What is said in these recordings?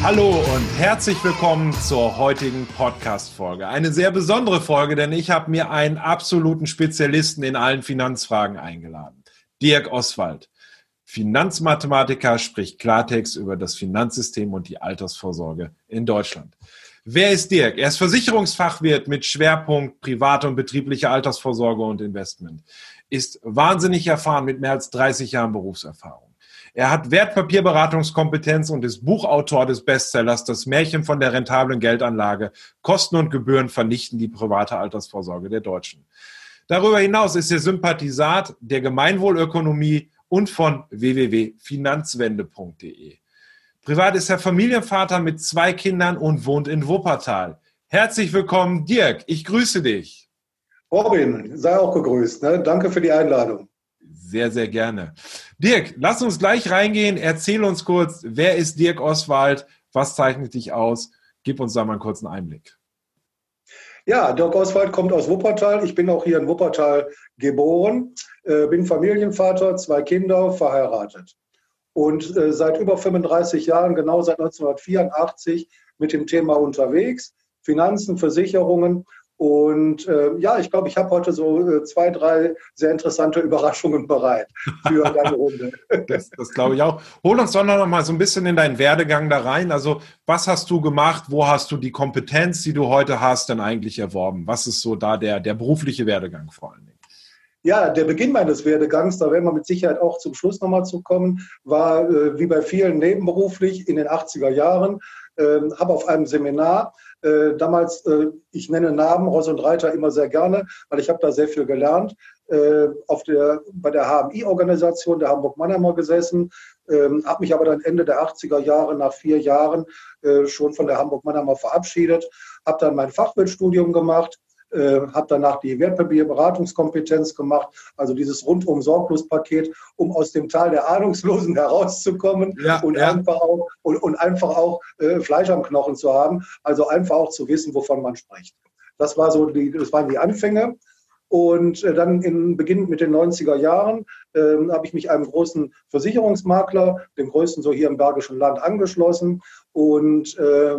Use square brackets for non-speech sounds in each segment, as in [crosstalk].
Hallo und herzlich willkommen zur heutigen Podcast-Folge. Eine sehr besondere Folge, denn ich habe mir einen absoluten Spezialisten in allen Finanzfragen eingeladen. Dirk Oswald. Finanzmathematiker spricht Klartext über das Finanzsystem und die Altersvorsorge in Deutschland. Wer ist Dirk? Er ist Versicherungsfachwirt mit Schwerpunkt private und betriebliche Altersvorsorge und Investment. Ist wahnsinnig erfahren mit mehr als 30 Jahren Berufserfahrung. Er hat Wertpapierberatungskompetenz und ist Buchautor des Bestsellers Das Märchen von der rentablen Geldanlage. Kosten und Gebühren vernichten die private Altersvorsorge der Deutschen. Darüber hinaus ist er Sympathisat der Gemeinwohlökonomie und von www.finanzwende.de. Privat ist er Familienvater mit zwei Kindern und wohnt in Wuppertal. Herzlich willkommen, Dirk. Ich grüße dich. Robin, sei auch gegrüßt. Ne? Danke für die Einladung. Sehr, sehr gerne. Dirk, lass uns gleich reingehen. Erzähl uns kurz, wer ist Dirk Oswald? Was zeichnet dich aus? Gib uns da mal einen kurzen Einblick. Ja, Dirk Oswald kommt aus Wuppertal. Ich bin auch hier in Wuppertal geboren, äh, bin Familienvater, zwei Kinder, verheiratet. Und äh, seit über 35 Jahren, genau seit 1984, mit dem Thema unterwegs. Finanzen, Versicherungen und äh, ja, ich glaube, ich habe heute so äh, zwei, drei sehr interessante Überraschungen bereit für [laughs] deine Runde. das, das glaube ich auch. Hol uns doch noch mal so ein bisschen in deinen Werdegang da rein. Also, was hast du gemacht? Wo hast du die Kompetenz, die du heute hast, denn eigentlich erworben? Was ist so da der, der berufliche Werdegang vor allen Dingen? Ja, der Beginn meines Werdegangs, da werden wir mit Sicherheit auch zum Schluss nochmal zu kommen, war äh, wie bei vielen nebenberuflich in den 80er Jahren. Äh, habe auf einem Seminar äh, damals, äh, ich nenne Namen, Ross und Reiter immer sehr gerne, weil ich habe da sehr viel gelernt. Äh, auf der, bei der HMI-Organisation der Hamburg-Mannheimer gesessen, ähm, habe mich aber dann Ende der 80er Jahre, nach vier Jahren, äh, schon von der Hamburg-Mannheimer verabschiedet, habe dann mein Fachwirtstudium gemacht, äh, habe danach die Wertpapierberatungskompetenz gemacht, also dieses rundum Sorglospaket, um aus dem Tal der Ahnungslosen [laughs] herauszukommen ja, und, ja. Einfach auch, und, und einfach auch äh, Fleisch am Knochen zu haben, also einfach auch zu wissen, wovon man spricht. Das, war so die, das waren die Anfänge. Und äh, dann in Beginn mit den 90er Jahren äh, habe ich mich einem großen Versicherungsmakler, dem größten so hier im Bergischen Land, angeschlossen und äh,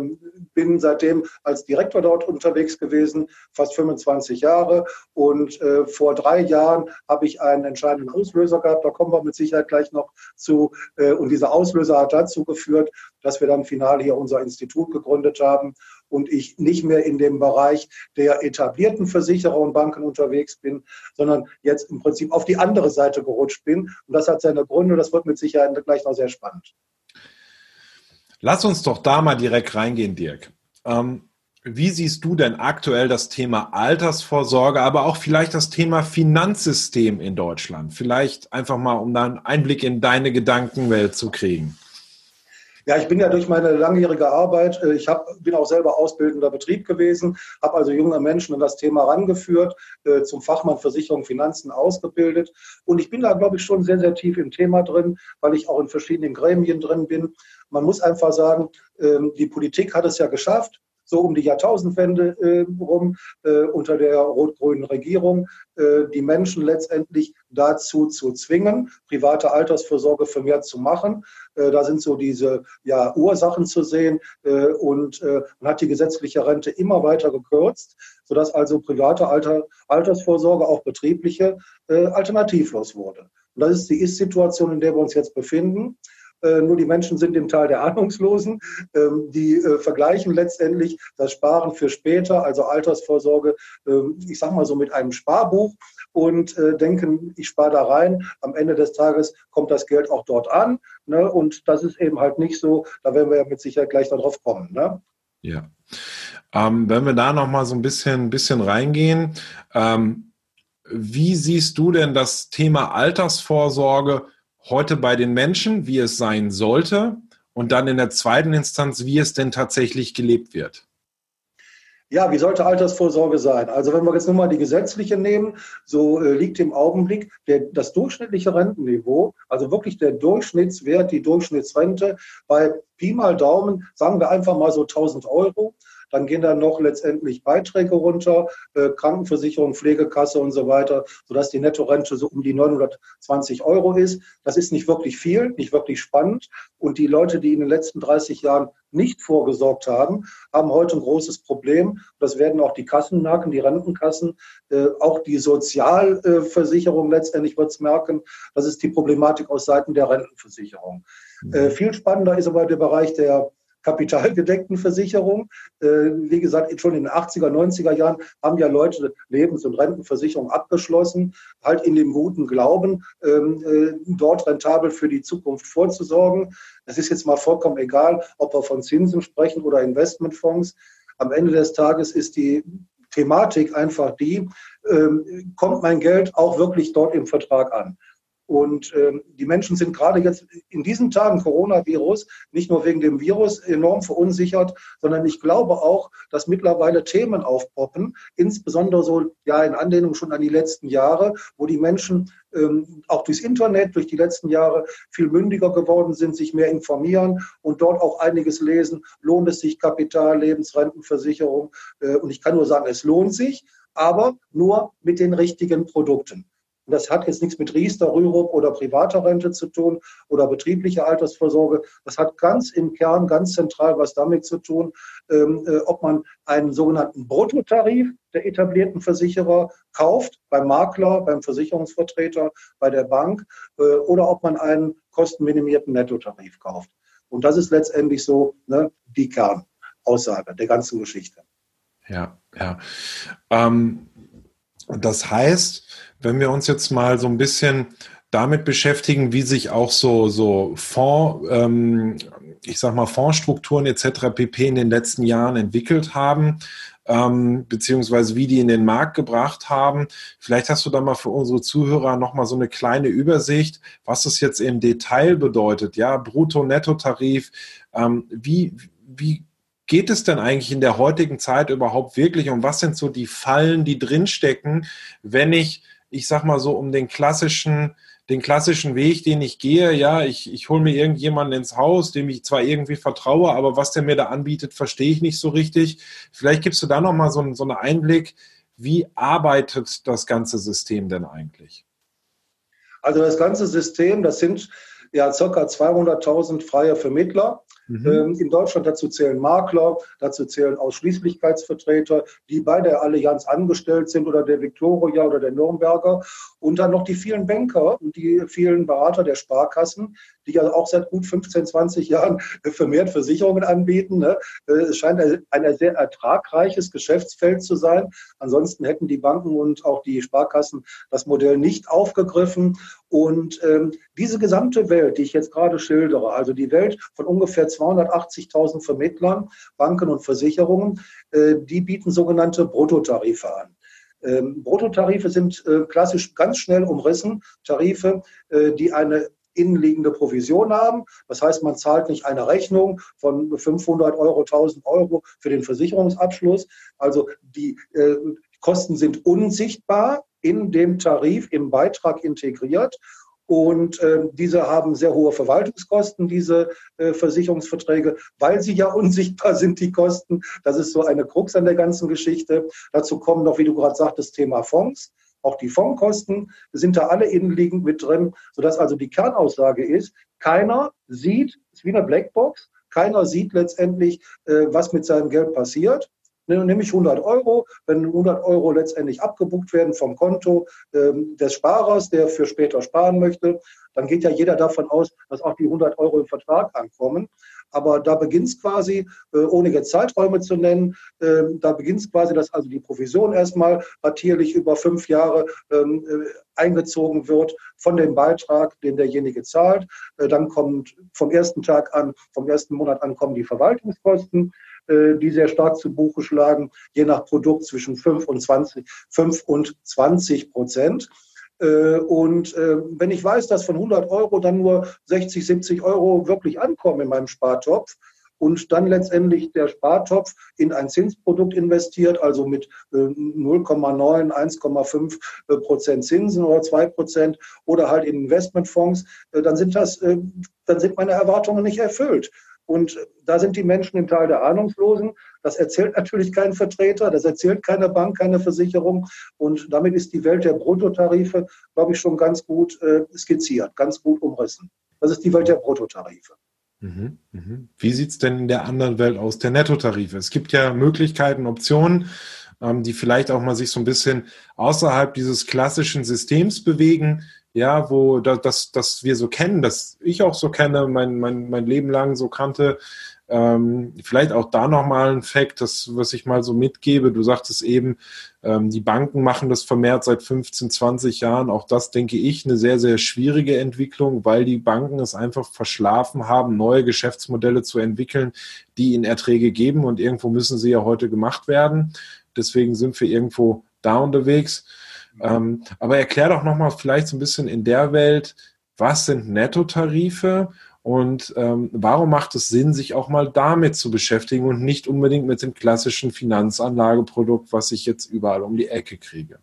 bin seitdem als Direktor dort unterwegs gewesen, fast 25 Jahre. Und äh, vor drei Jahren habe ich einen entscheidenden Auslöser gehabt, da kommen wir mit Sicherheit gleich noch zu. Äh, und dieser Auslöser hat dazu geführt, dass wir dann final hier unser Institut gegründet haben und ich nicht mehr in dem Bereich der etablierten Versicherer und Banken unterwegs bin, sondern jetzt im Prinzip auf die andere Seite gerutscht bin. Und das hat seine Gründe, das wird mit Sicherheit gleich noch sehr spannend. Lass uns doch da mal direkt reingehen, Dirk. Ähm, wie siehst du denn aktuell das Thema Altersvorsorge, aber auch vielleicht das Thema Finanzsystem in Deutschland? Vielleicht einfach mal, um da einen Einblick in deine Gedankenwelt zu kriegen. Ja, ich bin ja durch meine langjährige Arbeit, äh, ich hab, bin auch selber ausbildender Betrieb gewesen, habe also junge Menschen an das Thema rangeführt, äh, zum Fachmann Versicherung, Finanzen ausgebildet. Und ich bin da, glaube ich, schon sehr, sehr tief im Thema drin, weil ich auch in verschiedenen Gremien drin bin. Man muss einfach sagen, ähm, die Politik hat es ja geschafft, so um die Jahrtausendwende äh, rum äh, unter der rot-grünen Regierung äh, die Menschen letztendlich dazu zu zwingen, private Altersvorsorge vermehrt zu machen. Äh, da sind so diese ja, Ursachen zu sehen äh, und äh, man hat die gesetzliche Rente immer weiter gekürzt, sodass also private Alter, Altersvorsorge, auch betriebliche, alternativlos wurde. Und das ist die Ist-Situation, in der wir uns jetzt befinden. Äh, nur die Menschen sind im Teil der Ahnungslosen. Ähm, die äh, vergleichen letztendlich das Sparen für später, also Altersvorsorge, ähm, ich sage mal so mit einem Sparbuch und äh, denken, ich spare da rein. Am Ende des Tages kommt das Geld auch dort an. Ne? Und das ist eben halt nicht so. Da werden wir ja mit Sicherheit gleich darauf kommen. Ne? Ja. Ähm, wenn wir da noch mal so ein bisschen, bisschen reingehen, ähm, wie siehst du denn das Thema Altersvorsorge heute bei den Menschen, wie es sein sollte, und dann in der zweiten Instanz, wie es denn tatsächlich gelebt wird? Ja, wie sollte Altersvorsorge sein? Also wenn wir jetzt nur mal die gesetzliche nehmen, so äh, liegt im Augenblick der, das durchschnittliche Rentenniveau, also wirklich der Durchschnittswert, die Durchschnittsrente bei Pi mal Daumen, sagen wir einfach mal so 1000 Euro. Dann gehen dann noch letztendlich Beiträge runter, äh, Krankenversicherung, Pflegekasse und so weiter, sodass die Nettorente so um die 920 Euro ist. Das ist nicht wirklich viel, nicht wirklich spannend. Und die Leute, die in den letzten 30 Jahren nicht vorgesorgt haben, haben heute ein großes Problem. Das werden auch die Kassen merken, die Rentenkassen, äh, auch die Sozialversicherung letztendlich wird es merken. Das ist die Problematik aus Seiten der Rentenversicherung. Mhm. Äh, viel spannender ist aber der Bereich der kapitalgedeckten Versicherung. Äh, wie gesagt, schon in den 80er, 90er Jahren haben ja Leute Lebens- und Rentenversicherung abgeschlossen, halt in dem guten Glauben, ähm, äh, dort rentabel für die Zukunft vorzusorgen. Es ist jetzt mal vollkommen egal, ob wir von Zinsen sprechen oder Investmentfonds. Am Ende des Tages ist die Thematik einfach die, ähm, kommt mein Geld auch wirklich dort im Vertrag an? Und ähm, die Menschen sind gerade jetzt in diesen Tagen Coronavirus nicht nur wegen dem Virus enorm verunsichert, sondern ich glaube auch, dass mittlerweile Themen aufpoppen, insbesondere so ja in Anlehnung schon an die letzten Jahre, wo die Menschen ähm, auch durchs Internet, durch die letzten Jahre viel mündiger geworden sind, sich mehr informieren und dort auch einiges lesen. Lohnt es sich Kapital, Lebensrentenversicherung? Äh, und ich kann nur sagen, es lohnt sich, aber nur mit den richtigen Produkten. Und das hat jetzt nichts mit Riester, Rürup oder privater Rente zu tun oder betrieblicher Altersvorsorge. Das hat ganz im Kern, ganz zentral was damit zu tun, ähm, äh, ob man einen sogenannten Bruttotarif der etablierten Versicherer kauft, beim Makler, beim Versicherungsvertreter, bei der Bank, äh, oder ob man einen kostenminimierten Nettotarif kauft. Und das ist letztendlich so ne, die Kernaussage der ganzen Geschichte. Ja, ja. Ähm, das heißt, wenn wir uns jetzt mal so ein bisschen damit beschäftigen, wie sich auch so, so Fonds, ähm, ich sag mal, Fondsstrukturen etc. pp. in den letzten Jahren entwickelt haben, ähm, beziehungsweise wie die in den Markt gebracht haben. Vielleicht hast du da mal für unsere Zuhörer nochmal so eine kleine Übersicht, was das jetzt im Detail bedeutet, ja, Brutto-Netto-Tarif, ähm, wie, wie geht es denn eigentlich in der heutigen Zeit überhaupt wirklich und was sind so die Fallen, die drinstecken, wenn ich ich sag mal so, um den klassischen, den klassischen Weg, den ich gehe, ja, ich, ich hole mir irgendjemanden ins Haus, dem ich zwar irgendwie vertraue, aber was der mir da anbietet, verstehe ich nicht so richtig. Vielleicht gibst du da nochmal so, so einen Einblick, wie arbeitet das ganze System denn eigentlich? Also das ganze System, das sind ja ca. 200.000 freie Vermittler, Mhm. Ähm, in Deutschland dazu zählen Makler, dazu zählen Ausschließlichkeitsvertreter, die bei der Allianz angestellt sind oder der Victoria oder der Nürnberger und dann noch die vielen Banker und die vielen Berater der Sparkassen, die ja auch seit gut 15, 20 Jahren [laughs] vermehrt Versicherungen anbieten. Ne? Äh, es scheint ein sehr ertragreiches Geschäftsfeld zu sein. Ansonsten hätten die Banken und auch die Sparkassen das Modell nicht aufgegriffen. Und ähm, diese gesamte Welt, die ich jetzt gerade schildere, also die Welt von ungefähr 280.000 Vermittlern, Banken und Versicherungen, äh, die bieten sogenannte Bruttotarife an. Ähm, Bruttotarife sind äh, klassisch ganz schnell umrissen, Tarife, äh, die eine innenliegende Provision haben. Das heißt, man zahlt nicht eine Rechnung von 500 Euro, 1000 Euro für den Versicherungsabschluss. Also die Kosten sind unsichtbar in dem Tarif, im Beitrag integriert. Und äh, diese haben sehr hohe Verwaltungskosten, diese äh, Versicherungsverträge, weil sie ja [laughs] unsichtbar sind, die Kosten. Das ist so eine Krux an der ganzen Geschichte. Dazu kommen noch, wie du gerade sagtest, Thema Fonds. Auch die Fondskosten sind da alle innenliegend mit drin, sodass also die Kernaussage ist, keiner sieht, es ist wie eine Blackbox, keiner sieht letztendlich, äh, was mit seinem Geld passiert. Ne, nehme ich 100 Euro, wenn 100 Euro letztendlich abgebucht werden vom Konto ähm, des Sparers, der für später sparen möchte, dann geht ja jeder davon aus, dass auch die 100 Euro im Vertrag ankommen. Aber da beginnt es quasi, äh, ohne jetzt Zeiträume zu nennen, äh, da beginnt es quasi, dass also die Provision erstmal ratierlich über fünf Jahre ähm, äh, eingezogen wird von dem Beitrag, den derjenige zahlt. Äh, dann kommt vom ersten Tag an, vom ersten Monat an kommen die Verwaltungskosten die sehr stark zu Buche schlagen, je nach Produkt zwischen 5 und 20, 5 und 20 Prozent. Äh, und äh, wenn ich weiß, dass von 100 Euro dann nur 60, 70 Euro wirklich ankommen in meinem Spartopf, und dann letztendlich der Spartopf in ein Zinsprodukt investiert, also mit 0,9, 1,5 Prozent Zinsen oder 2 Prozent oder halt in Investmentfonds, dann sind das, dann sind meine Erwartungen nicht erfüllt. Und da sind die Menschen im Teil der Ahnungslosen. Das erzählt natürlich kein Vertreter, das erzählt keine Bank, keine Versicherung. Und damit ist die Welt der Bruttotarife, glaube ich, schon ganz gut äh, skizziert, ganz gut umrissen. Das ist die Welt der Bruttotarife. Mhm, mhm. Wie sieht es denn in der anderen Welt aus, der Nettotarife? Es gibt ja Möglichkeiten, Optionen, ähm, die vielleicht auch mal sich so ein bisschen außerhalb dieses klassischen Systems bewegen ja, wo das, das, wir so kennen, das ich auch so kenne, mein, mein, mein Leben lang so kannte. Ähm, vielleicht auch da nochmal ein Fakt, das, was ich mal so mitgebe. Du sagtest eben, ähm, die Banken machen das vermehrt seit 15, 20 Jahren. Auch das denke ich eine sehr, sehr schwierige Entwicklung, weil die Banken es einfach verschlafen haben, neue Geschäftsmodelle zu entwickeln, die ihnen Erträge geben. Und irgendwo müssen sie ja heute gemacht werden. Deswegen sind wir irgendwo da unterwegs. Ähm, aber erklär doch nochmal vielleicht so ein bisschen in der Welt, was sind Nettotarife und ähm, warum macht es Sinn, sich auch mal damit zu beschäftigen und nicht unbedingt mit dem klassischen Finanzanlageprodukt, was ich jetzt überall um die Ecke kriege?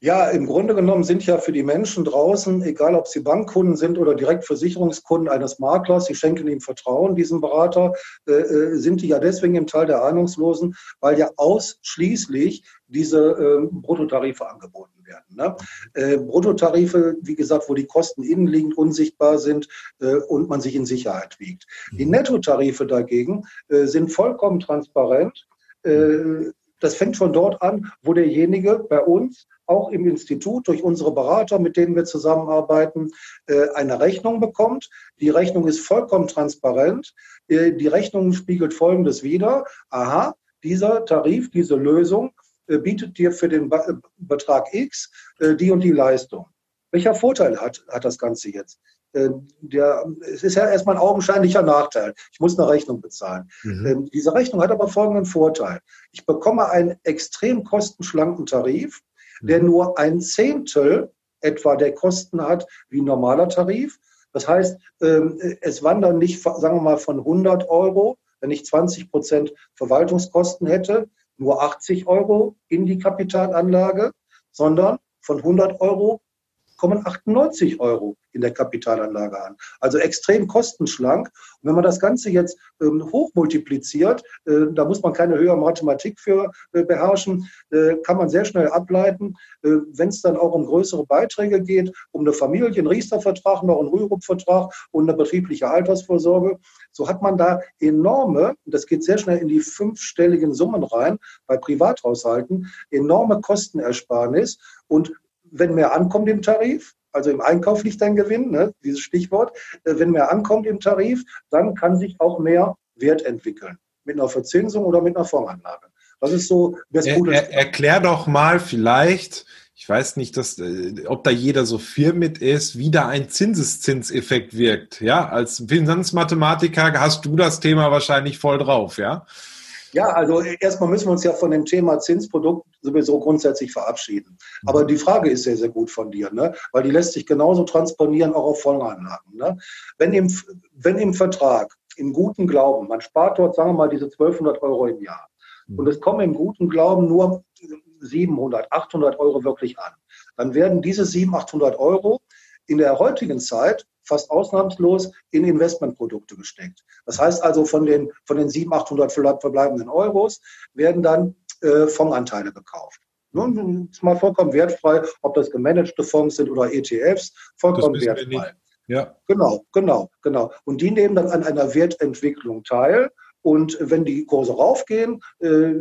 Ja, im Grunde genommen sind ja für die Menschen draußen, egal ob sie Bankkunden sind oder direkt Versicherungskunden eines Maklers, sie schenken ihm Vertrauen, diesem Berater, äh, äh, sind die ja deswegen im Teil der Ahnungslosen, weil ja ausschließlich diese äh, Bruttotarife angeboten werden. Ne? Äh, Bruttotarife, wie gesagt, wo die Kosten innenliegend unsichtbar sind äh, und man sich in Sicherheit wiegt. Die mhm. Nettotarife dagegen äh, sind vollkommen transparent. Äh, das fängt schon dort an, wo derjenige bei uns auch im Institut durch unsere Berater, mit denen wir zusammenarbeiten, äh, eine Rechnung bekommt. Die Rechnung ist vollkommen transparent. Äh, die Rechnung spiegelt Folgendes wider. Aha, dieser Tarif, diese Lösung äh, bietet dir für den Betrag X die und die Leistung. Welcher Vorteil hat, hat das Ganze jetzt? Der, es ist ja erstmal ein augenscheinlicher Nachteil. Ich muss eine Rechnung bezahlen. Mhm. Ähm, diese Rechnung hat aber folgenden Vorteil. Ich bekomme einen extrem kostenschlanken Tarif, der mhm. nur ein Zehntel etwa der Kosten hat wie ein normaler Tarif. Das heißt, ähm, es wandern nicht, sagen wir mal, von 100 Euro, wenn ich 20 Prozent Verwaltungskosten hätte, nur 80 Euro in die Kapitalanlage, sondern von 100 Euro kommen 98 Euro in der Kapitalanlage an. Also extrem kostenschlank. Und wenn man das Ganze jetzt ähm, hochmultipliziert, äh, da muss man keine höhere Mathematik für äh, beherrschen, äh, kann man sehr schnell ableiten, äh, wenn es dann auch um größere Beiträge geht, um eine Familie, einen Riester-Vertrag, noch einen Rürup-Vertrag und eine betriebliche Altersvorsorge, so hat man da enorme, das geht sehr schnell in die fünfstelligen Summen rein, bei Privathaushalten, enorme Kostenersparnis und wenn mehr ankommt im Tarif, also im Einkauf liegt ein Gewinn, ne, dieses Stichwort, äh, wenn mehr ankommt im Tarif, dann kann sich auch mehr Wert entwickeln. Mit einer Verzinsung oder mit einer Fondsanlage. Das ist so das er, Gute. Er, erklär doch mal vielleicht, ich weiß nicht, dass, äh, ob da jeder so firm mit ist, wie da ein Zinseszinseffekt wirkt. Ja, als Finanzmathematiker hast du das Thema wahrscheinlich voll drauf, ja? Ja, also erstmal müssen wir uns ja von dem Thema Zinsprodukt sowieso grundsätzlich verabschieden. Aber die Frage ist sehr, sehr gut von dir, ne? weil die lässt sich genauso transponieren auch auf Vollanlagen. Ne? Wenn, im, wenn im Vertrag, im guten Glauben, man spart dort, sagen wir mal, diese 1200 Euro im Jahr und es kommen im guten Glauben nur 700, 800 Euro wirklich an, dann werden diese 700, 800 Euro in der heutigen Zeit fast ausnahmslos in Investmentprodukte gesteckt. Das heißt also, von den, von den 700, 800 verbleibenden Euros werden dann äh, Fondsanteile gekauft. Nun ist mal vollkommen wertfrei, ob das gemanagte Fonds sind oder ETFs, vollkommen wertfrei. Ja. Genau, genau, genau. Und die nehmen dann an einer Wertentwicklung teil Und wenn die Kurse raufgehen, äh,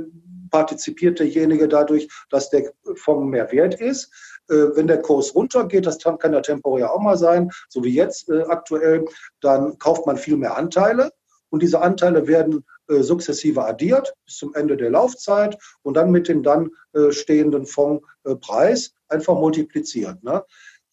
partizipiert derjenige dadurch, dass der Fonds mehr wert ist. Äh, wenn der Kurs runtergeht, das kann ja temporär auch mal sein, so wie jetzt äh, aktuell, dann kauft man viel mehr Anteile und diese Anteile werden äh, sukzessive addiert bis zum Ende der Laufzeit und dann mit dem dann stehenden Fondspreis einfach multipliziert. Ne?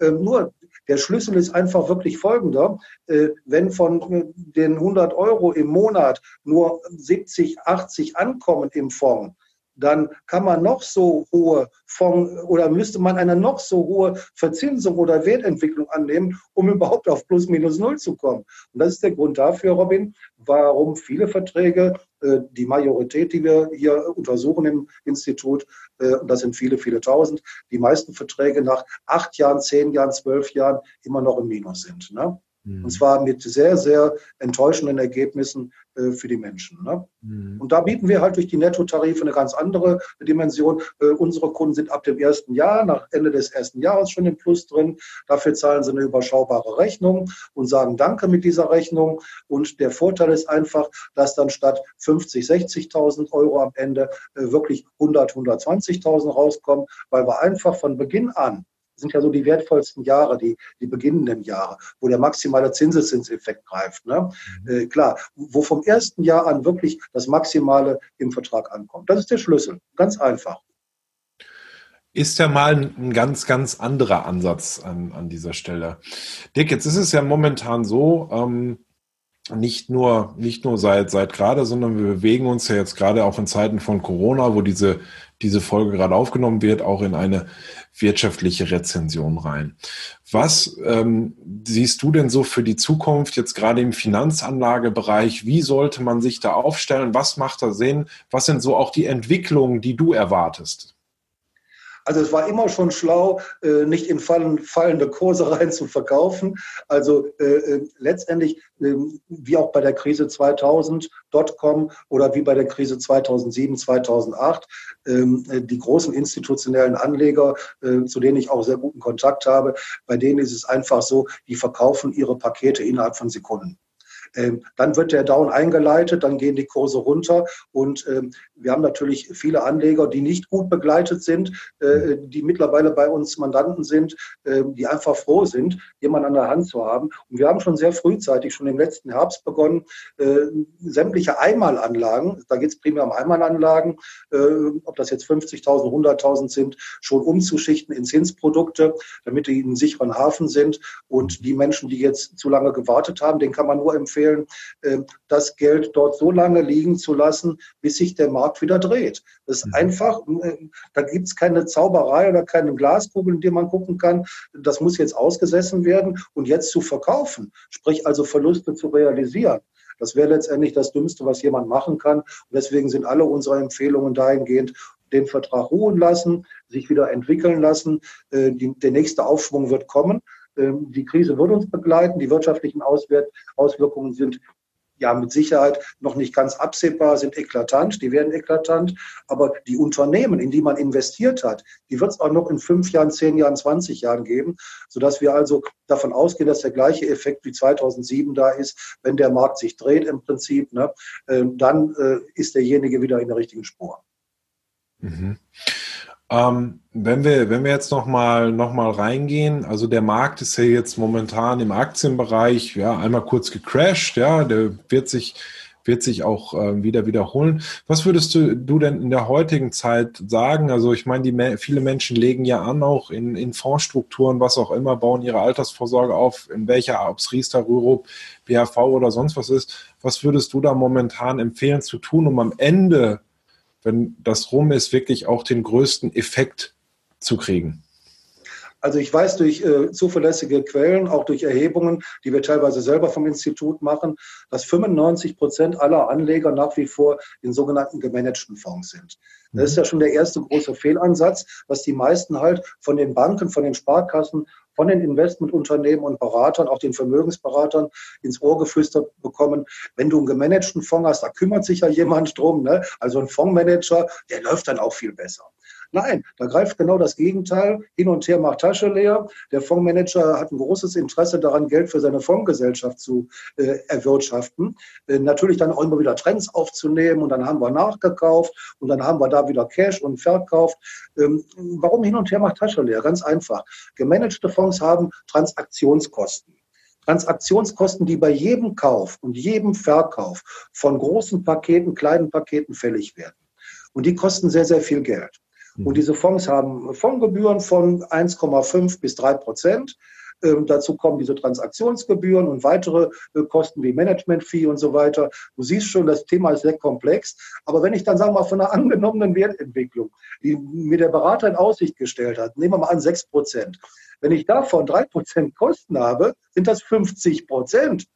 Ähm, nur der Schlüssel ist einfach wirklich folgender. Wenn von den 100 Euro im Monat nur 70, 80 ankommen im Fonds, dann kann man noch so hohe Fonds oder müsste man eine noch so hohe Verzinsung oder Wertentwicklung annehmen, um überhaupt auf plus minus null zu kommen. Und das ist der Grund dafür, Robin, warum viele Verträge, äh, die Majorität, die wir hier untersuchen im Institut, äh, und das sind viele, viele tausend, die meisten Verträge nach acht Jahren, zehn Jahren, zwölf Jahren immer noch im Minus sind. Ne? Und zwar mit sehr, sehr enttäuschenden Ergebnissen äh, für die Menschen. Ne? Mhm. Und da bieten wir halt durch die Nettotarife eine ganz andere Dimension. Äh, unsere Kunden sind ab dem ersten Jahr, nach Ende des ersten Jahres schon im Plus drin. Dafür zahlen sie eine überschaubare Rechnung und sagen Danke mit dieser Rechnung. Und der Vorteil ist einfach, dass dann statt 50, 60.000 Euro am Ende äh, wirklich 100, 120.000 rauskommen, weil wir einfach von Beginn an sind ja so die wertvollsten Jahre, die, die beginnenden Jahre, wo der maximale Zinseszinseffekt greift. Ne? Mhm. Äh, klar, wo vom ersten Jahr an wirklich das Maximale im Vertrag ankommt. Das ist der Schlüssel. Ganz einfach. Ist ja mal ein ganz, ganz anderer Ansatz an, an dieser Stelle. Dick, jetzt ist es ja momentan so, ähm, nicht nur, nicht nur seit, seit gerade, sondern wir bewegen uns ja jetzt gerade auch in Zeiten von Corona, wo diese, diese Folge gerade aufgenommen wird, auch in eine wirtschaftliche Rezension rein. Was ähm, siehst du denn so für die Zukunft jetzt gerade im Finanzanlagebereich? Wie sollte man sich da aufstellen? Was macht da Sinn? Was sind so auch die Entwicklungen, die du erwartest? Also es war immer schon schlau, äh, nicht in fallende Kurse [laughs] rein zu verkaufen. Also äh, äh, letztendlich, ähm, wie auch bei der Krise 2000, Dotcom oder wie bei der Krise 2007, 2008, ähm, die großen institutionellen Anleger, zu denen ich auch sehr guten Kontakt habe, bei denen ist es einfach so, die verkaufen ihre Pakete innerhalb von Sekunden. Ähm, dann wird der Down eingeleitet, dann gehen die Kurse runter und ähm, wir haben natürlich viele Anleger, die nicht gut begleitet sind, äh, die mittlerweile bei uns Mandanten sind, ähm, die einfach froh sind, jemanden an der Hand zu haben. Und wir haben schon sehr frühzeitig, schon im letzten Herbst begonnen, äh, sämtliche Einmalanlagen, da geht es primär um Einmalanlagen, äh, ob das jetzt 50.000, 100.000 sind, schon umzuschichten in Zinsprodukte, damit die in sicheren Hafen sind. Und die Menschen, die jetzt zu lange gewartet haben, den kann man nur empfehlen, empfehlen, ähm, das Geld dort so lange liegen zu lassen, bis sich der Markt wieder dreht. Das ist mhm. einfach, äh, da gibt es keine Zauberei oder keine Glaskugel, in die man gucken kann. Das muss jetzt ausgesessen werden und jetzt zu verkaufen, sprich also Verluste zu realisieren. Das wäre letztendlich das Dümmste, was jemand machen kann. Und deswegen sind alle unsere Empfehlungen dahingehend, den Vertrag ruhen lassen, sich wieder entwickeln lassen. Äh, der nächste Aufschwung wird kommen. Ähm, die Krise wird uns begleiten. Die wirtschaftlichen Auswirkungen sind ja mit Sicherheit noch nicht ganz absehbar, sind eklatant, die werden eklatant. Aber die Unternehmen, in die man investiert hat, die wird es auch noch in fünf Jahren, zehn Jahren, 20 Jahren geben, sodass wir also davon ausgehen, dass der gleiche Effekt wie 2007 da ist, wenn der Markt sich dreht im Prinzip, ne, ähm, dann äh, ist derjenige wieder in der richtigen Spur. Mhm. Ähm, wenn wir, wenn wir jetzt nochmal noch mal reingehen, also der Markt ist ja jetzt momentan im Aktienbereich, ja, einmal kurz gecrashed, ja, der wird sich, wird sich auch äh, wieder wiederholen. Was würdest du, du denn in der heutigen Zeit sagen? Also ich meine, die viele Menschen legen ja an, auch in, in Fondsstrukturen, was auch immer, bauen ihre Altersvorsorge auf, in welcher, ob es Riester, Rürup, BHV oder sonst was ist. Was würdest du da momentan empfehlen zu tun, um am Ende wenn das rum ist, wirklich auch den größten Effekt zu kriegen? Also ich weiß durch äh, zuverlässige Quellen, auch durch Erhebungen, die wir teilweise selber vom Institut machen, dass 95 Prozent aller Anleger nach wie vor in sogenannten gemanagten Fonds sind. Das ist ja schon der erste große Fehlansatz, was die meisten halt von den Banken, von den Sparkassen, von den Investmentunternehmen und Beratern, auch den Vermögensberatern ins Ohr geflüstert bekommen. Wenn du einen gemanagten Fonds hast, da kümmert sich ja jemand drum. Ne? Also ein Fondsmanager, der läuft dann auch viel besser. Nein, da greift genau das Gegenteil. Hin und her macht Tasche leer. Der Fondsmanager hat ein großes Interesse daran, Geld für seine Fondsgesellschaft zu äh, erwirtschaften. Äh, natürlich dann auch immer wieder Trends aufzunehmen und dann haben wir nachgekauft und dann haben wir da wieder Cash und verkauft. Ähm, warum hin und her macht Tasche leer? Ganz einfach. Gemanagte Fonds haben Transaktionskosten. Transaktionskosten, die bei jedem Kauf und jedem Verkauf von großen Paketen, kleinen Paketen fällig werden. Und die kosten sehr, sehr viel Geld. Und mhm. diese Fonds haben Fondsgebühren von 1,5 bis 3 Prozent. Ähm, dazu kommen diese Transaktionsgebühren und weitere äh, Kosten wie Management-Fee und so weiter. Du siehst schon, das Thema ist sehr komplex. Aber wenn ich dann, sagen wir mal, von einer angenommenen Wertentwicklung, die mir der Berater in Aussicht gestellt hat, nehmen wir mal an 6 Prozent. Wenn ich davon 3 Prozent Kosten habe, sind das 50 Prozent.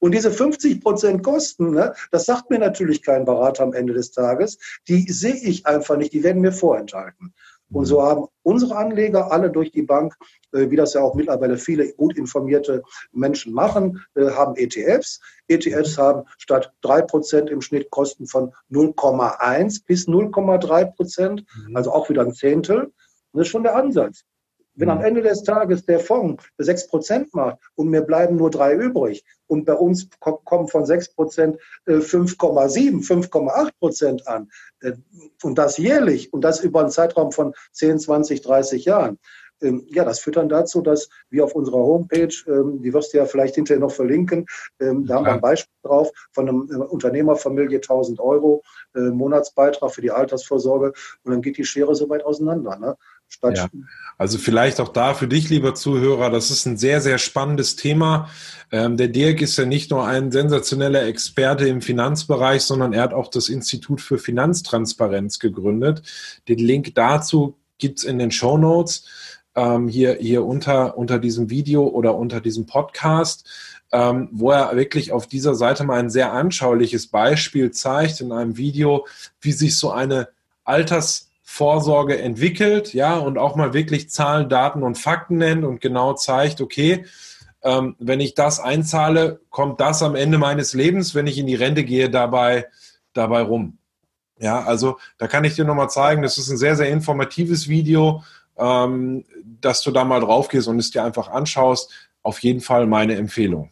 Und diese 50 Prozent Kosten, ne, das sagt mir natürlich kein Berater am Ende des Tages, die sehe ich einfach nicht, die werden mir vorenthalten. Und so haben unsere Anleger alle durch die Bank, äh, wie das ja auch mittlerweile viele gut informierte Menschen machen, äh, haben ETFs. ETFs haben statt 3% im Schnitt Kosten von 0,1 bis 0,3 Prozent, mhm. also auch wieder ein Zehntel. Und das ist schon der Ansatz. Wenn am mhm. Ende des Tages der Fonds 6% macht und mir bleiben nur drei übrig und bei uns kommen von 6% 5,7, 5,8% an äh, und das jährlich und das über einen Zeitraum von 10, 20, 30 Jahren, ähm, ja, das führt dann dazu, dass wir auf unserer Homepage, ähm, die wirst du ja vielleicht hinterher noch verlinken, ähm, da haben wir ein Beispiel drauf von einem äh, Unternehmerfamilie 1000 Euro äh, Monatsbeitrag für die Altersvorsorge und dann geht die Schere so weit auseinander. Ne? Ja. Also vielleicht auch da für dich, lieber Zuhörer, das ist ein sehr, sehr spannendes Thema. Ähm, der Dirk ist ja nicht nur ein sensationeller Experte im Finanzbereich, sondern er hat auch das Institut für Finanztransparenz gegründet. Den Link dazu gibt's in den Show Notes ähm, hier, hier unter, unter diesem Video oder unter diesem Podcast. Ähm, wo er wirklich auf dieser Seite mal ein sehr anschauliches Beispiel zeigt in einem Video, wie sich so eine Alters Vorsorge entwickelt, ja, und auch mal wirklich Zahlen, Daten und Fakten nennt und genau zeigt, okay, ähm, wenn ich das einzahle, kommt das am Ende meines Lebens, wenn ich in die Rente gehe, dabei, dabei rum. Ja, also da kann ich dir nochmal zeigen, das ist ein sehr, sehr informatives Video, ähm, dass du da mal drauf gehst und es dir einfach anschaust. Auf jeden Fall meine Empfehlung.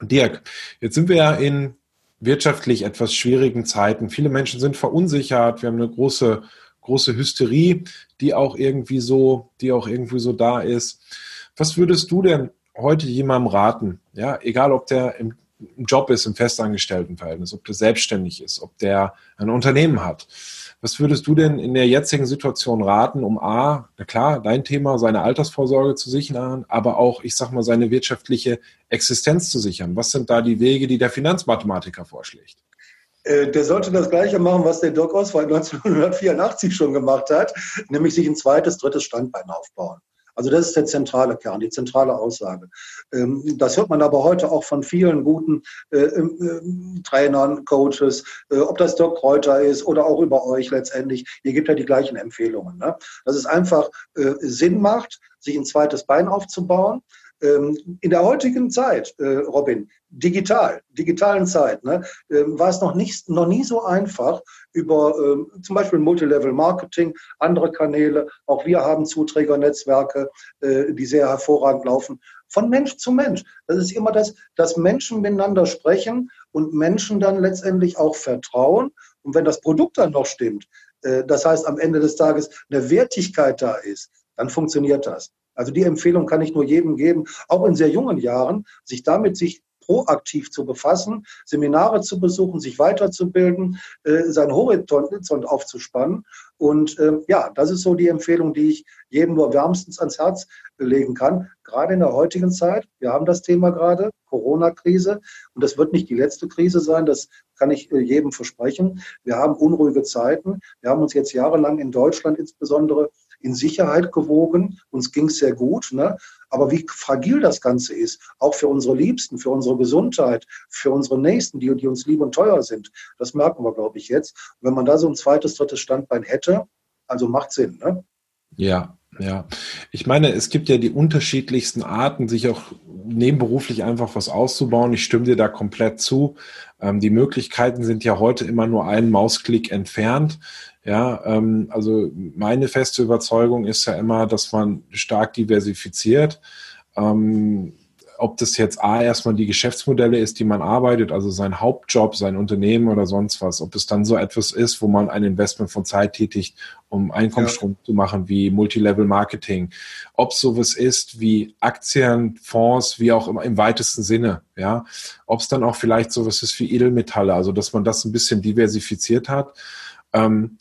Dirk, jetzt sind wir ja in wirtschaftlich etwas schwierigen Zeiten. Viele Menschen sind verunsichert. Wir haben eine große, große Hysterie, die auch irgendwie so, die auch irgendwie so da ist. Was würdest du denn heute jemandem raten? Ja, egal ob der im Job ist, im Festangestelltenverhältnis, ob der selbstständig ist, ob der ein Unternehmen hat. Was würdest du denn in der jetzigen Situation raten, um A, na klar, dein Thema, seine Altersvorsorge zu sichern, aber auch, ich sag mal, seine wirtschaftliche Existenz zu sichern? Was sind da die Wege, die der Finanzmathematiker vorschlägt? Äh, der sollte das Gleiche machen, was der Doc Oswald [laughs] 1984 schon gemacht hat, nämlich sich ein zweites, drittes Standbein aufbauen. Also das ist der zentrale Kern, die zentrale Aussage. Ähm, das hört man aber heute auch von vielen guten äh, ähm, Trainern, Coaches, äh, ob das Doc Kräuter ist oder auch über euch letztendlich. Ihr gebt ja die gleichen Empfehlungen. Ne? Dass es einfach äh, Sinn macht, sich ein zweites Bein aufzubauen. Ähm, in der heutigen Zeit, Robin, digital, digitalen Zeit, ne, war es noch, nicht, noch nie so einfach, über äh, zum Beispiel Multilevel Marketing, andere Kanäle. Auch wir haben Zuträgernetzwerke, äh, die sehr hervorragend laufen. Von Mensch zu Mensch. Das ist immer das, dass Menschen miteinander sprechen und Menschen dann letztendlich auch vertrauen. Und wenn das Produkt dann noch stimmt, äh, das heißt am Ende des Tages eine Wertigkeit da ist, dann funktioniert das. Also die Empfehlung kann ich nur jedem geben, auch in sehr jungen Jahren, sich damit sich proaktiv zu befassen, Seminare zu besuchen, sich weiterzubilden, äh, seinen Horizont aufzuspannen. Und äh, ja, das ist so die Empfehlung, die ich jedem nur wärmstens ans Herz legen kann. Gerade in der heutigen Zeit. Wir haben das Thema gerade, Corona-Krise. Und das wird nicht die letzte Krise sein. Das kann ich äh, jedem versprechen. Wir haben unruhige Zeiten. Wir haben uns jetzt jahrelang in Deutschland insbesondere in Sicherheit gewogen. Uns ging es sehr gut. Ne? Aber wie fragil das Ganze ist, auch für unsere Liebsten, für unsere Gesundheit, für unsere Nächsten, die, die uns lieb und teuer sind, das merken wir, glaube ich, jetzt. Und wenn man da so ein zweites, drittes Standbein hätte, also macht Sinn. Ne? Ja, ja. Ich meine, es gibt ja die unterschiedlichsten Arten, sich auch nebenberuflich einfach was auszubauen. Ich stimme dir da komplett zu. Ähm, die Möglichkeiten sind ja heute immer nur einen Mausklick entfernt. Ja, ähm, also meine feste Überzeugung ist ja immer, dass man stark diversifiziert. Ähm, ob das jetzt A erstmal die Geschäftsmodelle ist, die man arbeitet, also sein Hauptjob, sein Unternehmen oder sonst was, ob es dann so etwas ist, wo man ein Investment von Zeit tätigt, um Einkommensstrom ja. zu machen, wie Multilevel Marketing, ob es sowas ist wie Aktien, Fonds, wie auch immer im weitesten Sinne, ja, ob es dann auch vielleicht sowas ist wie Edelmetalle, also dass man das ein bisschen diversifiziert hat. Ähm,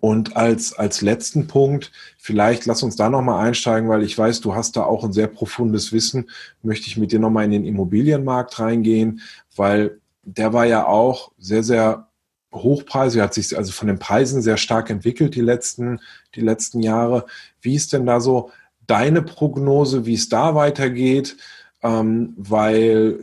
und als, als letzten Punkt, vielleicht lass uns da nochmal einsteigen, weil ich weiß, du hast da auch ein sehr profundes Wissen, möchte ich mit dir nochmal in den Immobilienmarkt reingehen, weil der war ja auch sehr, sehr hochpreisig, hat sich also von den Preisen sehr stark entwickelt die letzten, die letzten Jahre. Wie ist denn da so deine Prognose, wie es da weitergeht? Ähm, weil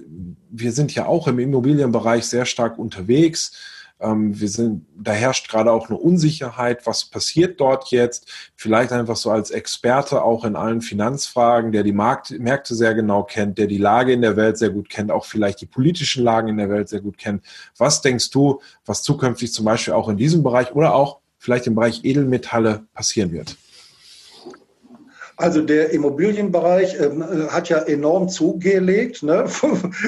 wir sind ja auch im Immobilienbereich sehr stark unterwegs wir sind, da herrscht gerade auch eine Unsicherheit. Was passiert dort jetzt? Vielleicht einfach so als Experte auch in allen Finanzfragen, der die Markt, Märkte sehr genau kennt, der die Lage in der Welt sehr gut kennt, auch vielleicht die politischen Lagen in der Welt sehr gut kennt. Was denkst du, was zukünftig zum Beispiel auch in diesem Bereich oder auch vielleicht im Bereich Edelmetalle passieren wird? Also der Immobilienbereich ähm, äh, hat ja enorm zugelegt, ne?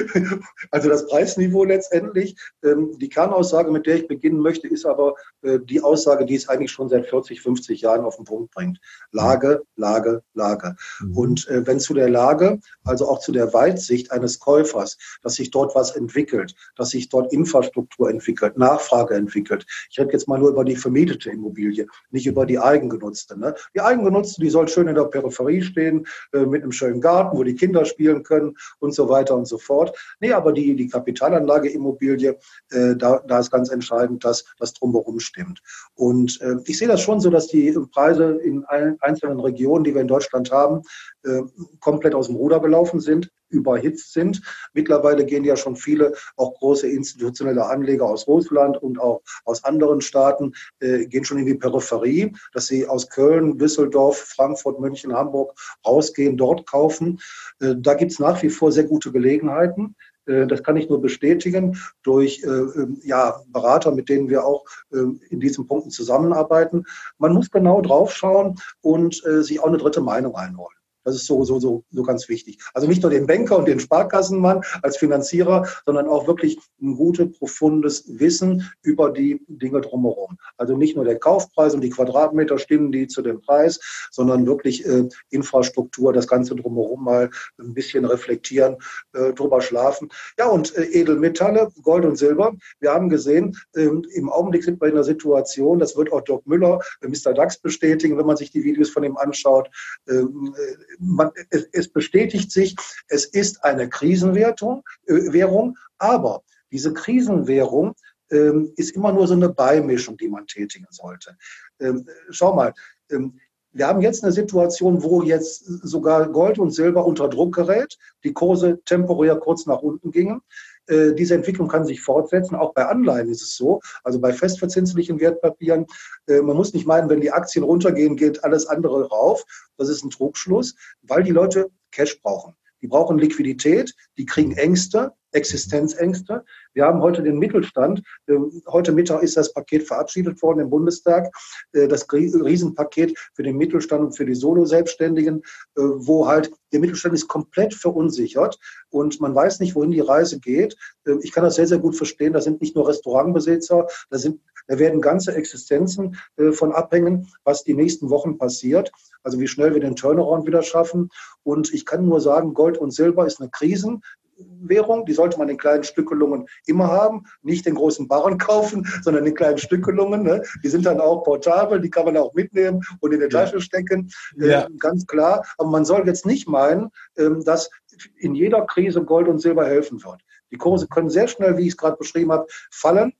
[laughs] also das Preisniveau letztendlich. Ähm, die Kernaussage, mit der ich beginnen möchte, ist aber äh, die Aussage, die es eigentlich schon seit 40, 50 Jahren auf den Punkt bringt. Lage, Lage, Lage. Mhm. Und äh, wenn zu der Lage, also auch zu der Weitsicht eines Käufers, dass sich dort was entwickelt, dass sich dort Infrastruktur entwickelt, Nachfrage entwickelt. Ich rede jetzt mal nur über die vermietete Immobilie, nicht über die eigengenutzte. Ne? Die eigengenutzte, die soll schön in der Peripherie stehen, äh, mit einem schönen Garten, wo die Kinder spielen können und so weiter und so fort. Nee, aber die, die Kapitalanlage Immobilie, äh, da, da ist ganz entscheidend, dass das drumherum stimmt. Und äh, ich sehe das schon so, dass die Preise in allen einzelnen Regionen, die wir in Deutschland haben, äh, komplett aus dem Ruder gelaufen sind, überhitzt sind. Mittlerweile gehen ja schon viele, auch große institutionelle Anleger aus Russland und auch aus anderen Staaten, äh, gehen schon in die Peripherie, dass sie aus Köln, Düsseldorf, Frankfurt, München, Hamburg rausgehen, dort kaufen. Äh, da gibt es nach wie vor sehr gute Gelegenheiten. Äh, das kann ich nur bestätigen durch äh, ähm, ja, Berater, mit denen wir auch ähm, in diesen Punkten zusammenarbeiten. Man muss genau draufschauen und äh, sich auch eine dritte Meinung einholen. Das ist so, so, so, so ganz wichtig. Also nicht nur den Banker und den Sparkassenmann als Finanzierer, sondern auch wirklich ein gutes, profundes Wissen über die Dinge drumherum. Also nicht nur der Kaufpreis und die Quadratmeter stimmen die zu dem Preis, sondern wirklich äh, Infrastruktur, das Ganze drumherum mal ein bisschen reflektieren, äh, drüber schlafen. Ja, und äh, Edelmetalle, Gold und Silber. Wir haben gesehen, äh, im Augenblick sind wir in einer Situation, das wird auch Doc Müller, äh, Mr. DAX bestätigen, wenn man sich die Videos von ihm anschaut, ähm, äh, man, es, es bestätigt sich, es ist eine Krisenwährung, äh, Währung, aber diese Krisenwährung ähm, ist immer nur so eine Beimischung, die man tätigen sollte. Ähm, schau mal, ähm, wir haben jetzt eine Situation, wo jetzt sogar Gold und Silber unter Druck gerät, die Kurse temporär kurz nach unten gingen. Äh, diese Entwicklung kann sich fortsetzen. Auch bei Anleihen ist es so, also bei festverzinslichen Wertpapieren. Äh, man muss nicht meinen, wenn die Aktien runtergehen, geht alles andere rauf. Das ist ein Trugschluss, weil die Leute Cash brauchen. Die brauchen Liquidität, die kriegen Ängste, Existenzängste. Wir haben heute den Mittelstand. Ähm, heute Mittag ist das Paket verabschiedet worden im Bundestag. Äh, das Riesenpaket für den Mittelstand und für die Solo-Selbstständigen, äh, wo halt der Mittelstand ist komplett verunsichert und man weiß nicht, wohin die Reise geht. Ähm, ich kann das sehr, sehr gut verstehen. Da sind nicht nur Restaurantbesitzer, da sind da werden ganze Existenzen äh, von abhängen, was die nächsten Wochen passiert. Also wie schnell wir den Turnaround wieder schaffen. Und ich kann nur sagen, Gold und Silber ist eine Krisen, Währung, die sollte man in kleinen Stückelungen immer haben, nicht den großen Barren [laughs] kaufen, sondern in kleinen Stückelungen. Ne? Die sind dann auch portabel, die kann man auch mitnehmen und in die Tasche stecken, äh, ja. ganz klar. Aber man soll jetzt nicht meinen, ähm, dass in jeder Krise Gold und Silber helfen wird. Die Kurse können sehr schnell, wie ich es gerade beschrieben habe, fallen äh,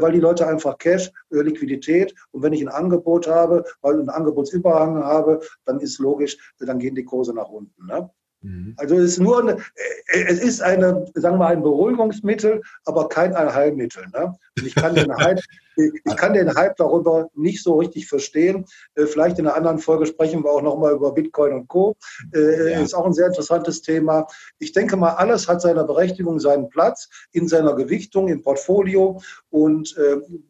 weil die Leute einfach Cash, äh, Liquidität und wenn ich ein Angebot habe, weil ich einen Angebotsüberhang habe, dann ist logisch, dann gehen die Kurse nach unten. Ne? Mhm. Also es ist nur eine, äh, es ist eine, sagen wir mal, ein Beruhigungsmittel, aber kein Allheilmittel. Ne? Ich kann den [laughs] Hype, ich kann den Hype darüber nicht so richtig verstehen. Äh, vielleicht in einer anderen Folge sprechen wir auch nochmal über Bitcoin und Co. Äh, ja. Ist auch ein sehr interessantes Thema. Ich denke mal, alles hat seine Berechtigung, seinen Platz in seiner Gewichtung, im Portfolio und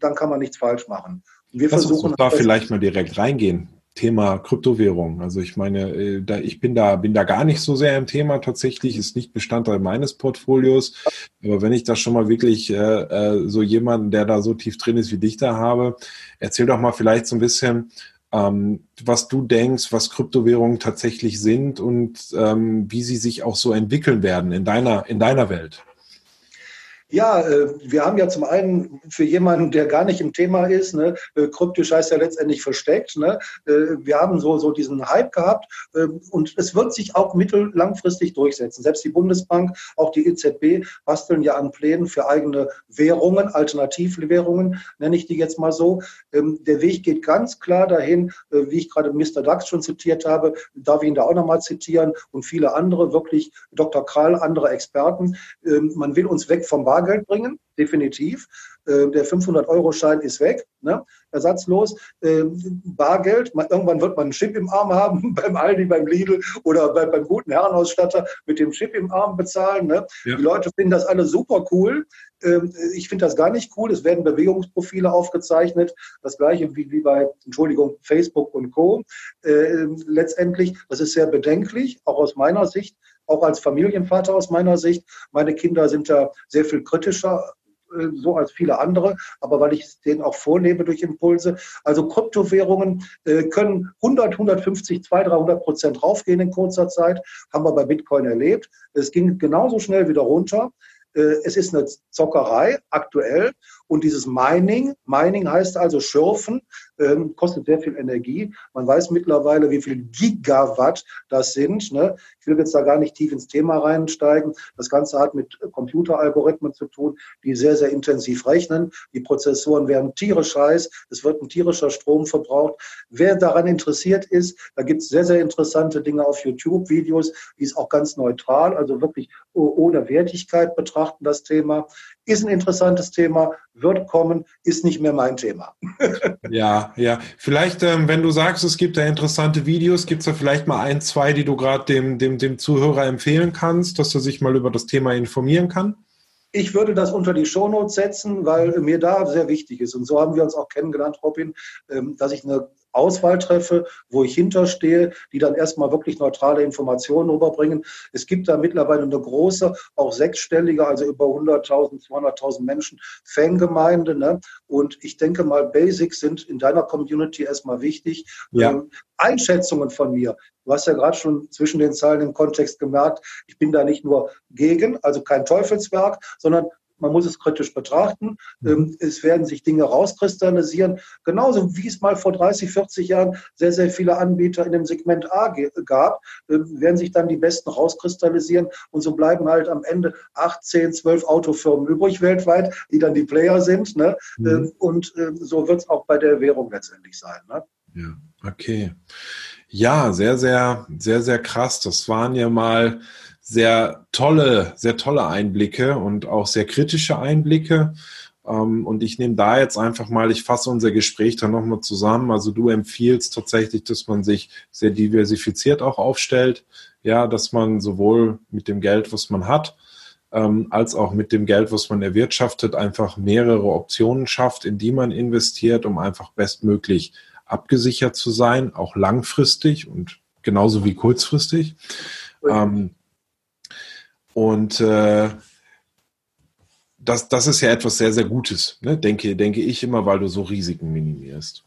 dann kann man nichts falsch machen. Wir Lass versuchen uns da vielleicht mal direkt reingehen. Thema Kryptowährung. Also ich meine, äh, da, ich bin da, bin da gar nicht so sehr im Thema tatsächlich, ist nicht Bestandteil meines Portfolios. Aber wenn ich da schon mal wirklich äh, äh, so jemanden, der da so tief drin ist wie dich da habe, erzähl doch mal vielleicht so ein bisschen, ähm, was du denkst, was Kryptowährungen tatsächlich sind und ähm, wie sie sich auch so entwickeln werden in deiner, in deiner Welt. Ja, äh, wir haben ja zum einen für jemanden, der gar nicht im Thema ist, ne, äh, kryptisch heißt ja letztendlich versteckt. Ne, äh, wir haben so, so diesen Hype gehabt und es wird sich auch mittel-langfristig durchsetzen. Selbst die Bundesbank, auch die EZB basteln ja an Plänen für eigene Währungen, Alternativwährungen, nenne ich die jetzt mal so. Ähm, der Weg geht ganz klar dahin, wie ich gerade Mr. Dax schon zitiert habe, darf ich ihn da auch nochmal zitieren und viele andere, wirklich Dr. Krall, andere Experten. Ähm, man will uns weg vom Bar Bargeld bringen, definitiv. Äh, der 500-Euro-Schein ist weg, ne? ersatzlos. Äh, Bargeld, man, irgendwann wird man einen Chip im Arm haben, [laughs] beim Aldi, beim Lidl oder bei, beim guten Herrenausstatter mit dem Chip im Arm bezahlen. Ne? Ja. Die Leute finden das alle super cool. Ähm, ich finde das gar nicht cool. Es werden Bewegungsprofile aufgezeichnet. Das gleiche wie, wie bei, Entschuldigung, Facebook und Co. Äh, letztendlich, das ist sehr bedenklich, auch aus meiner Sicht auch als Familienvater aus meiner Sicht. Meine Kinder sind da sehr viel kritischer so als viele andere, aber weil ich es denen auch vorlebe durch Impulse. Also Kryptowährungen äh, können 100, 150, 200, 300 Prozent raufgehen in kurzer Zeit, haben wir bei Bitcoin erlebt. Es ging genauso schnell wieder runter. Äh, es ist eine Zockerei aktuell und dieses Mining, Mining heißt also Schürfen, ähm, kostet sehr viel Energie. Man weiß mittlerweile, wie viel Gigawatt das sind. Ne? Ich will jetzt da gar nicht tief ins Thema reinsteigen. Das Ganze hat mit Computeralgorithmen zu tun, die sehr, sehr intensiv rechnen. Die Prozessoren werden tierisch heiß. Es wird ein tierischer Strom verbraucht. Wer daran interessiert ist, da gibt es sehr, sehr interessante Dinge auf YouTube-Videos, die ist auch ganz neutral, also wirklich ohne Wertigkeit betrachten das Thema. Ist ein interessantes Thema, wird kommen, ist nicht mehr mein Thema. [laughs] ja, ja. Vielleicht, ähm, wenn du sagst, es gibt da interessante Videos, gibt es da vielleicht mal ein, zwei, die du gerade dem, dem, dem Zuhörer empfehlen kannst, dass er sich mal über das Thema informieren kann? Ich würde das unter die Shownotes setzen, weil mir da sehr wichtig ist. Und so haben wir uns auch kennengelernt, Robin, ähm, dass ich eine Auswahl treffe, wo ich hinterstehe, die dann erstmal wirklich neutrale Informationen rüberbringen. Es gibt da mittlerweile eine große, auch sechsstellige, also über 100.000, 200.000 Menschen Fangemeinde. Ne? Und ich denke mal, Basics sind in deiner Community erstmal wichtig. Ja. Ähm, Einschätzungen von mir. Du hast ja gerade schon zwischen den Zeilen im Kontext gemerkt, ich bin da nicht nur gegen, also kein Teufelswerk, sondern man muss es kritisch betrachten. Mhm. Ähm, es werden sich Dinge rauskristallisieren. Genauso wie es mal vor 30, 40 Jahren sehr, sehr viele Anbieter in dem Segment A gab, ähm, werden sich dann die besten rauskristallisieren. Und so bleiben halt am Ende 8, 10, 12 Autofirmen übrig weltweit, die dann die Player sind. Ne? Mhm. Ähm, und so wird es auch bei der Währung letztendlich sein. Ne? Ja, okay. Ja, sehr, sehr, sehr, sehr krass. Das waren ja mal sehr tolle, sehr tolle Einblicke und auch sehr kritische Einblicke. Ähm, und ich nehme da jetzt einfach mal, ich fasse unser Gespräch dann nochmal zusammen. Also du empfiehlst tatsächlich, dass man sich sehr diversifiziert auch aufstellt. Ja, dass man sowohl mit dem Geld, was man hat, ähm, als auch mit dem Geld, was man erwirtschaftet, einfach mehrere Optionen schafft, in die man investiert, um einfach bestmöglich abgesichert zu sein, auch langfristig und genauso wie kurzfristig. Ähm, und äh, das, das ist ja etwas sehr, sehr Gutes, ne? denke, denke ich immer, weil du so Risiken minimierst.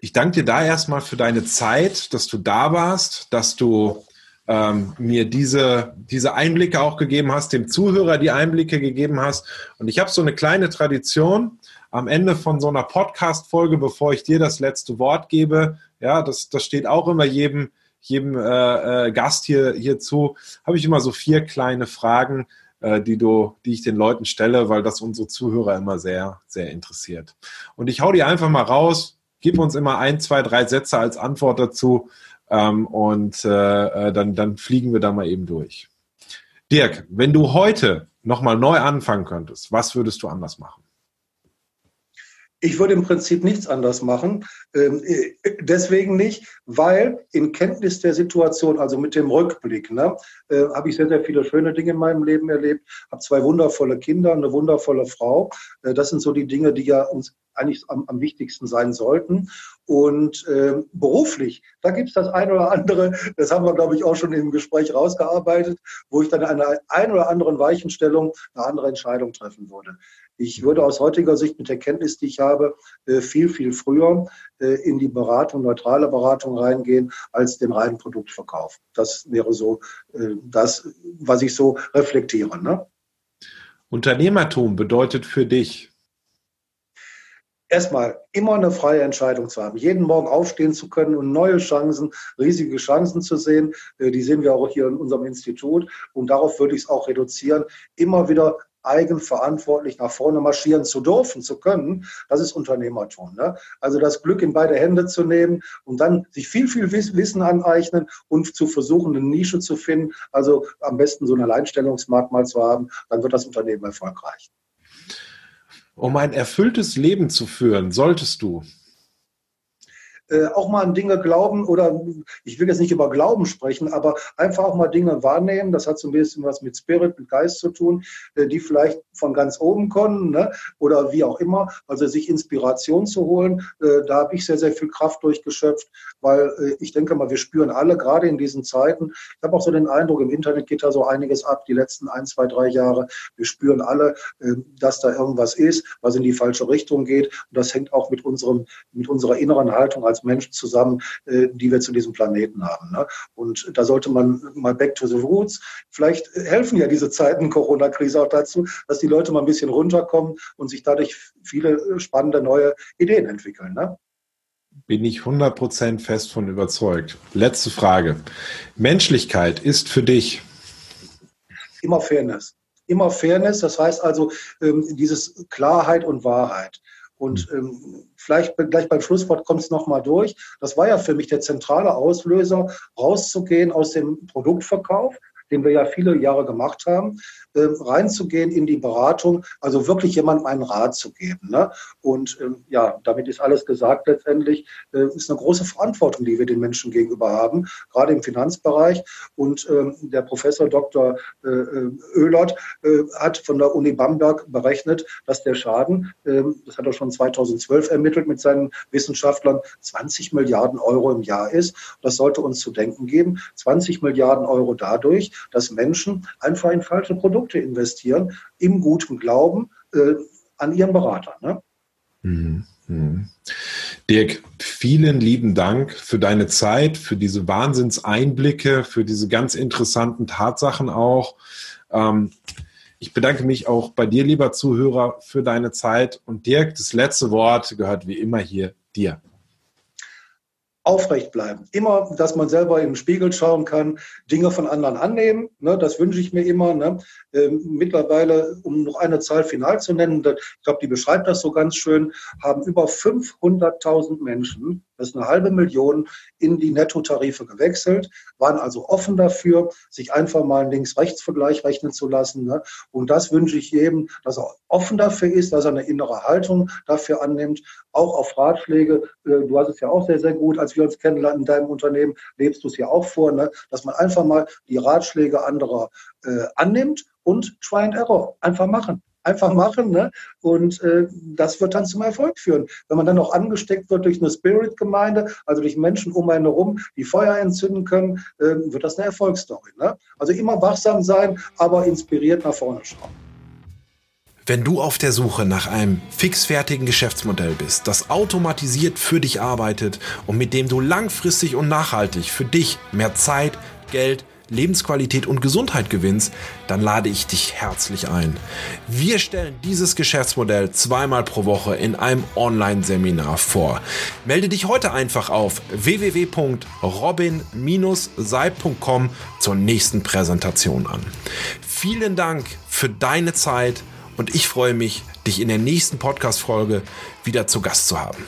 Ich danke dir da erstmal für deine Zeit, dass du da warst, dass du ähm, mir diese, diese Einblicke auch gegeben hast, dem Zuhörer die Einblicke gegeben hast. Und ich habe so eine kleine Tradition am Ende von so einer Podcast-Folge, bevor ich dir das letzte Wort gebe. Ja, das, das steht auch immer jedem, jedem äh, äh, Gast hier hierzu habe ich immer so vier kleine Fragen, äh, die du, die ich den Leuten stelle, weil das unsere Zuhörer immer sehr, sehr interessiert. Und ich hau die einfach mal raus, gib uns immer ein, zwei, drei Sätze als Antwort dazu ähm, und äh, äh dann, dann fliegen wir da mal eben durch. Dirk, wenn du heute nochmal neu anfangen könntest, was würdest du anders machen? Ich würde im Prinzip nichts anders machen. Ähm, äh, deswegen nicht, weil in Kenntnis der Situation, also mit dem Rückblick, ne, äh, habe ich sehr, sehr viele schöne Dinge in meinem Leben erlebt, habe zwei wundervolle Kinder, eine wundervolle Frau. Äh, das sind so die Dinge, die ja uns eigentlich am, am wichtigsten sein sollten. Und äh, beruflich, da gibt es das ein oder andere, das haben wir, glaube ich, auch schon im Gespräch rausgearbeitet, wo ich dann an einer ein oder anderen Weichenstellung eine andere Entscheidung treffen würde. Ich würde aus heutiger Sicht mit der Kenntnis, die ich habe, äh, viel, viel früher äh, in die Beratung, neutrale Beratung reingehen, als den reinen Produktverkauf. Das wäre so äh, das, was ich so reflektiere. Ne? Unternehmertum bedeutet für dich? Erstmal immer eine freie Entscheidung zu haben, jeden Morgen aufstehen zu können und neue Chancen, riesige Chancen zu sehen. Die sehen wir auch hier in unserem Institut. Und darauf würde ich es auch reduzieren, immer wieder eigenverantwortlich nach vorne marschieren zu dürfen, zu können, das ist Unternehmertum. Ne? Also das Glück in beide Hände zu nehmen und dann sich viel, viel Wissen aneignen und zu versuchen, eine Nische zu finden, also am besten so ein Alleinstellungsmerkmal zu haben, dann wird das Unternehmen erfolgreich. Um ein erfülltes Leben zu führen, solltest du äh, auch mal an Dinge glauben oder ich will jetzt nicht über Glauben sprechen, aber einfach auch mal Dinge wahrnehmen. Das hat so ein bisschen was mit Spirit, mit Geist zu tun, äh, die vielleicht von ganz oben kommen ne? oder wie auch immer. Also sich Inspiration zu holen, äh, da habe ich sehr, sehr viel Kraft durchgeschöpft, weil ich denke mal, wir spüren alle gerade in diesen Zeiten. Ich habe auch so den Eindruck, im Internet geht da so einiges ab, die letzten ein, zwei, drei Jahre. Wir spüren alle, äh, dass da irgendwas ist, was in die falsche Richtung geht. Und das hängt auch mit unserem, mit unserer inneren Haltung als Menschen zusammen, äh, die wir zu diesem Planeten haben. Ne? Und da sollte man mal back to the roots. Vielleicht helfen ja diese Zeiten Corona-Krise auch dazu, dass die Leute mal ein bisschen runterkommen und sich dadurch viele spannende neue Ideen entwickeln. Ne? Bin ich 100% fest von überzeugt. Letzte Frage. Menschlichkeit ist für dich? Immer Fairness immer Fairness, das heißt also ähm, dieses Klarheit und Wahrheit. Und hm. ähm, vielleicht gleich beim Schlusswort kommt es nochmal durch. Das war ja für mich der zentrale Auslöser, rauszugehen aus dem Produktverkauf, den wir ja viele Jahre gemacht haben, äh, reinzugehen in die Beratung, also wirklich jemandem einen Rat zu geben. Ne? Und ähm, ja, damit ist alles gesagt letztendlich. Äh, ist eine große Verantwortung, die wir den Menschen gegenüber haben, gerade im Finanzbereich. Und ähm, der Professor Dr. Äh, äh Oehlert hat von der Uni Bamberg berechnet, dass der Schaden, ähm, das hat er schon 2012 ermittelt mit seinen Wissenschaftlern, 20 Milliarden Euro im Jahr ist. Das sollte uns zu denken geben. 20 Milliarden Euro dadurch, dass Menschen einfach in falsche Produkte investieren, im guten Glauben äh, an ihren Berater. Ne? Mhm. Mhm. Dirk, vielen lieben Dank für deine Zeit, für diese Wahnsinnseinblicke, für diese ganz interessanten Tatsachen auch. Ähm, ich bedanke mich auch bei dir, lieber Zuhörer, für deine Zeit. Und Dirk, das letzte Wort gehört wie immer hier dir aufrecht bleiben. Immer, dass man selber den Spiegel schauen kann, Dinge von anderen annehmen. Ne, das wünsche ich mir immer. Ne. Ähm, mittlerweile, um noch eine Zahl final zu nennen, ich glaube, die beschreibt das so ganz schön, haben über 500.000 Menschen das ist eine halbe Million in die Nettotarife gewechselt, waren also offen dafür, sich einfach mal einen Links-Rechts-Vergleich rechnen zu lassen. Ne? Und das wünsche ich jedem, dass er offen dafür ist, dass er eine innere Haltung dafür annimmt, auch auf Ratschläge. Äh, du hast es ja auch sehr, sehr gut, als wir uns kennenlernen in deinem Unternehmen, lebst du es ja auch vor, ne? dass man einfach mal die Ratschläge anderer äh, annimmt und Try and Error einfach machen einfach machen. Ne? Und äh, das wird dann zum Erfolg führen. Wenn man dann noch angesteckt wird durch eine Spirit-Gemeinde, also durch Menschen um einen herum, die Feuer entzünden können, äh, wird das eine Erfolgsstory. Ne? Also immer wachsam sein, aber inspiriert nach vorne schauen. Wenn du auf der Suche nach einem fixfertigen Geschäftsmodell bist, das automatisiert für dich arbeitet und mit dem du langfristig und nachhaltig für dich mehr Zeit, Geld, Lebensqualität und Gesundheit gewinnst, dann lade ich dich herzlich ein. Wir stellen dieses Geschäftsmodell zweimal pro Woche in einem Online-Seminar vor. Melde dich heute einfach auf www.robin-seib.com zur nächsten Präsentation an. Vielen Dank für deine Zeit und ich freue mich, dich in der nächsten Podcast-Folge wieder zu Gast zu haben.